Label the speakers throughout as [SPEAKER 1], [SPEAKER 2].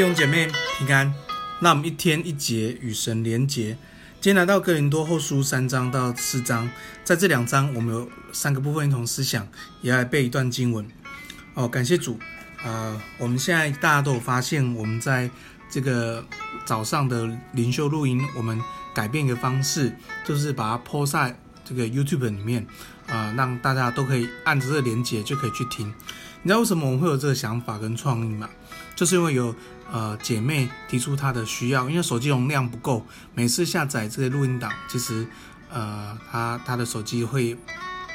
[SPEAKER 1] 弟兄姐妹平安，那我们一天一节与神连结。今天来到哥林多后书三章到四章，在这两章我们有三个部分一同思想，也来背一段经文。哦，感谢主，呃，我们现在大家都有发现，我们在这个早上的灵修录音，我们改变一个方式，就是把它抛在这个 YouTube 里面，啊、让大家都可以按着这个连接就可以去听。你知道为什么我们会有这个想法跟创意吗？就是因为有呃姐妹提出她的需要，因为手机容量不够，每次下载这个录音档，其实呃她她的手机会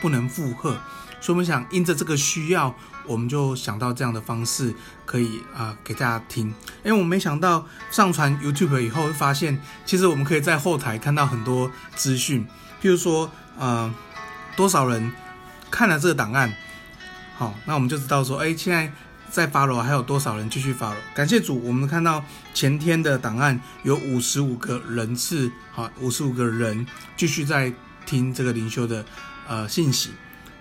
[SPEAKER 1] 不能负荷，所以我们想因着这个需要，我们就想到这样的方式可以啊、给大家听。因为我们没想到上传 YouTube 以后，会发现其实我们可以在后台看到很多资讯，譬如说呃多少人看了这个档案，好，那我们就知道说，哎，现在。在 follow 还有多少人继续 follow？感谢主，我们看到前天的档案有五十五个人次，好，五十五个人继续在听这个灵修的呃信息。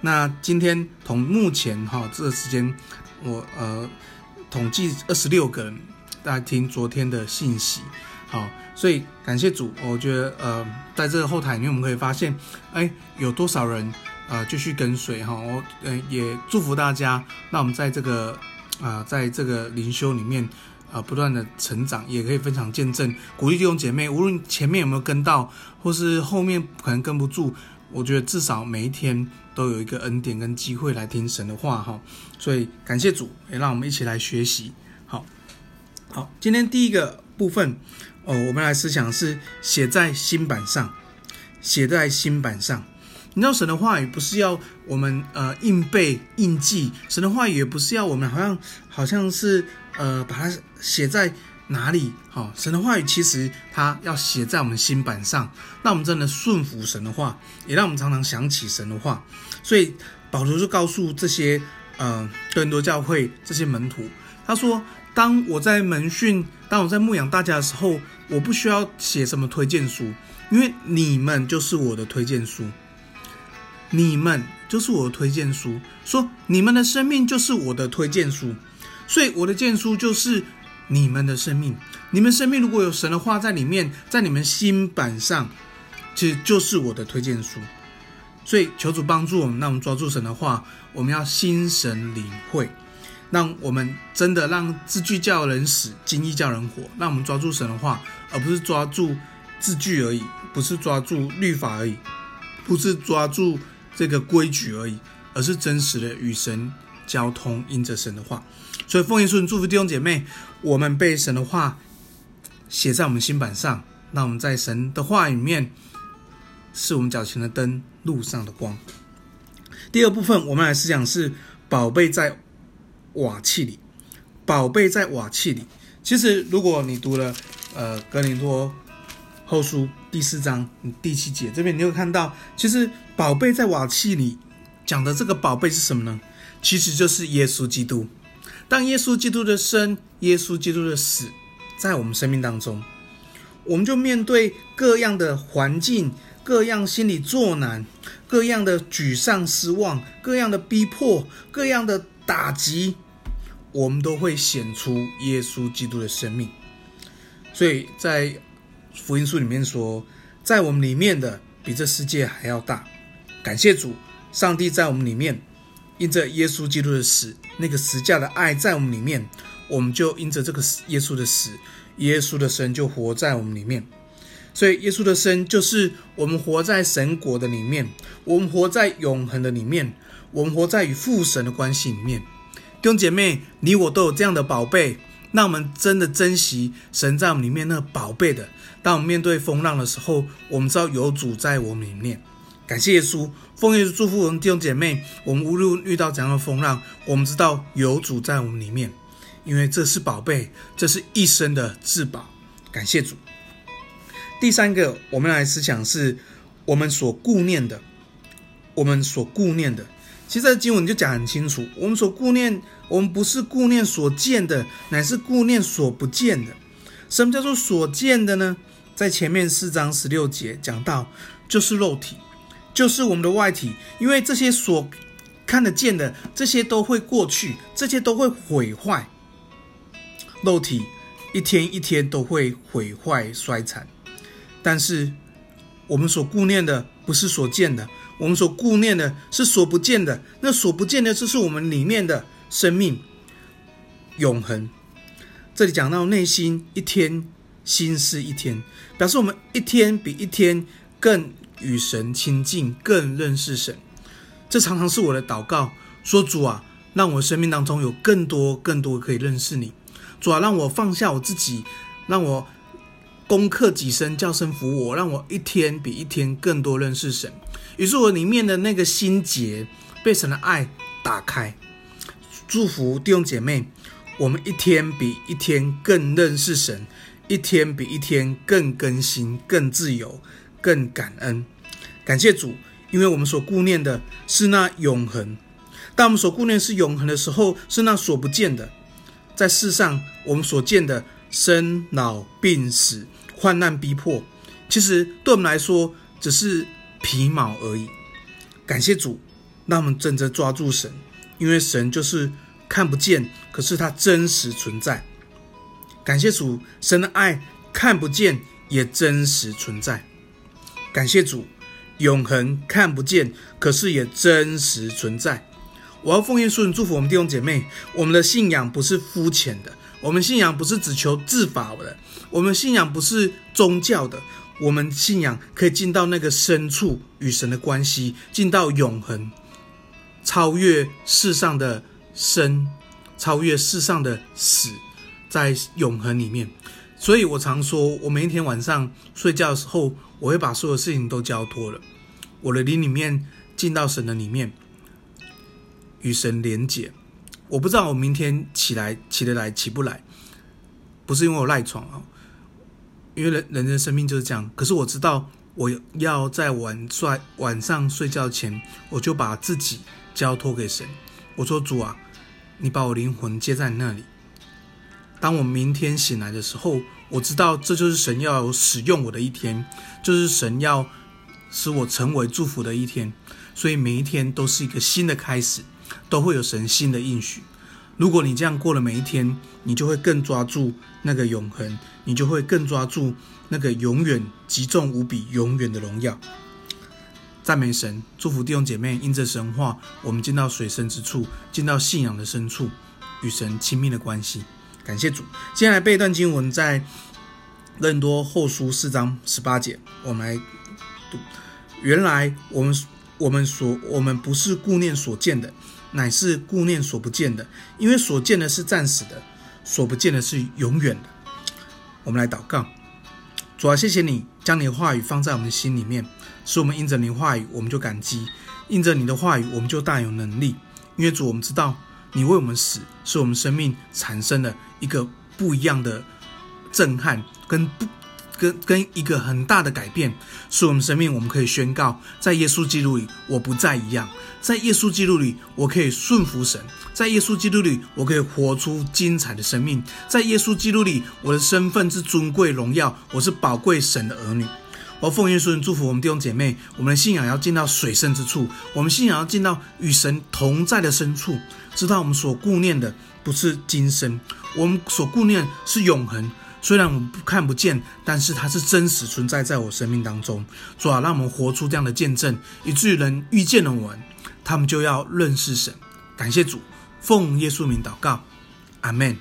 [SPEAKER 1] 那今天同目前哈这个时间，我呃统计二十六个人大家听昨天的信息，好，所以感谢主，我觉得呃在这个后台里面我们可以发现，哎，有多少人呃继续跟随哈，我呃也祝福大家。那我们在这个。啊、在这个灵修里面，啊、不断的成长，也可以分享见证，鼓励弟兄姐妹。无论前面有没有跟到，或是后面可能跟不住，我觉得至少每一天都有一个恩典跟机会来听神的话哈。所以感谢主，也让我们一起来学习。好，好，今天第一个部分哦，我们来思想是写在新版上，写在新版上。你知道神的话语不是要我们呃硬背硬记，神的话语也不是要我们好像好像是呃把它写在哪里？好、神的话语其实它要写在我们心板上，让我们真的顺服神的话，也让我们常常想起神的话。所以保罗就告诉这些呃哥林多教会这些门徒，他说：当我在门训，当我在牧养大家的时候，我不需要写什么推荐书，因为你们就是我的推荐书。你们就是我的推荐书，说你们的生命就是我的推荐书，所以我的荐书就是你们的生命。你们生命如果有神的话在里面，在你们心板上，其实就是我的推荐书。所以求主帮助我们，让我们抓住神的话，我们要心神领会，让我们真的让字句叫人死，经意叫人活。让我们抓住神的话，而不是抓住字句而已，不是抓住律法而已，不是抓住。这个规矩而已，而是真实的与神交通，因着神的话。所以奉耶稣祝福弟兄姐妹，我们被神的话写在我们心板上，那我们在神的话里面是我们脚前的灯，路上的光。第二部分，我们来思想是宝贝在瓦器里，宝贝在瓦器里。其实，如果你读了呃格林多后书第四章第七节，这边你会看到，其实。宝贝在瓦器里讲的这个宝贝是什么呢？其实就是耶稣基督。当耶稣基督的生，耶稣基督的死，在我们生命当中，我们就面对各样的环境、各样心理作难、各样的沮丧、失望、各样的逼迫、各样的打击，我们都会显出耶稣基督的生命。所以在福音书里面说，在我们里面的比这世界还要大。感谢主，上帝在我们里面，因着耶稣基督的死，那个十架的爱在我们里面，我们就因着这个耶稣的死，耶稣的生就活在我们里面。所以耶稣的生就是我们活在神国的里面，我们活在永恒的里面，我们活在与父神的关系里面。弟兄姐妹，你我都有这样的宝贝，那我们真的珍惜神在我们里面那宝贝的。当我们面对风浪的时候，我们知道有主在我们里面。感谢耶稣，奉耶稣祝福我们弟兄姐妹。我们无论遇到怎样的风浪，我们知道有主在我们里面，因为这是宝贝，这是一生的至宝。感谢主。第三个，我们来思想是我们所顾念的，我们所顾念的。其实在经文就讲很清楚，我们所顾念，我们不是顾念所见的，乃是顾念所不见的。什么叫做所见的呢？在前面四章十六节讲到，就是肉体。就是我们的外体，因为这些所看得见的，这些都会过去，这些都会毁坏。肉体一天一天都会毁坏衰残。但是我们所顾念的不是所见的，我们所顾念的是所不见的。那所不见的，就是我们里面的生命永恒。这里讲到内心一天心思一天，表示我们一天比一天更与神亲近，更认识神。这常常是我的祷告，说主啊，让我生命当中有更多更多可以认识你。主啊，让我放下我自己，让我攻克己身，叫神服我，让我一天比一天更多认识神。于是我里面的那个心结被神的爱打开，祝福弟兄姐妹。我们一天比一天更认识神，一天比一天更更新、更自由、更感恩。感谢主，因为我们所顾念的是那永恒。当我们所顾念是永恒的时候，是那所不见的。在世上，我们所见的生老病死、患难逼迫，其实对我们来说只是皮毛而已。感谢主，让我们真正抓住神，因为神就是。看不见，可是它真实存在。感谢主，神的爱看不见也真实存在。感谢主，永恒看不见，可是也真实存在。我要奉耶稣祝福我们弟兄姐妹，我们的信仰不是肤浅的，我们信仰不是只求自保的，我们信仰不是宗教的，我们信仰可以进到那个深处与神的关系，进到永恒，超越世上的。生超越世上的死，在永恒里面。所以我常说，我每一天晚上睡觉的时候，我会把所有事情都交托了。我的灵里面进到神的里面，与神连结。我不知道我明天起来起得来起不来，不是因为我赖床啊，因为人人的生命就是这样。可是我知道，我要在晚睡晚上睡觉前，我就把自己交托给神。我说主啊。你把我灵魂接在那里。当我明天醒来的时候，我知道这就是神要使用我的一天，就是神要使我成为祝福的一天。所以每一天都是一个新的开始，都会有神新的应许。如果你这样过了每一天，你就会更抓住那个永恒，你就会更抓住那个永远极重无比、永远的荣耀。赞美神，祝福弟兄姐妹，因着神话，我们进到水深之处，进到信仰的深处，与神亲密的关系。感谢主。接下来背一段经文，在哥林多后书四章十八节，我们来读。原来我们我们所我们不是顾念所见的，乃是顾念所不见的，因为所见的是暂时的，所不见的是永远的。我们来祷告，主啊，谢谢你将你的话语放在我们的心里面。是我们因着你的话语，我们就感激；因着你的话语，我们就大有能力。因为主，我们知道你为我们死，是我们生命产生了一个不一样的震撼，跟不跟跟一个很大的改变，是我们生命我们可以宣告，在耶稣基督里，我不再一样；在耶稣基督里，我可以顺服神；在耶稣基督里，我可以活出精彩的生命；在耶稣基督里，我的身份是尊贵荣耀，我是宝贵神的儿女。我奉耶稣祝福我们弟兄姐妹，我们的信仰要进到水深之处，我们信仰要进到与神同在的深处，知道我们所顾念的不是今生，我们所顾念是永恒。虽然我们看不见，但是它是真实存在在我生命当中。主啊，让我们活出这样的见证，以至于人遇见了我们，他们就要认识神。感谢主，奉耶稣名祷告，阿门。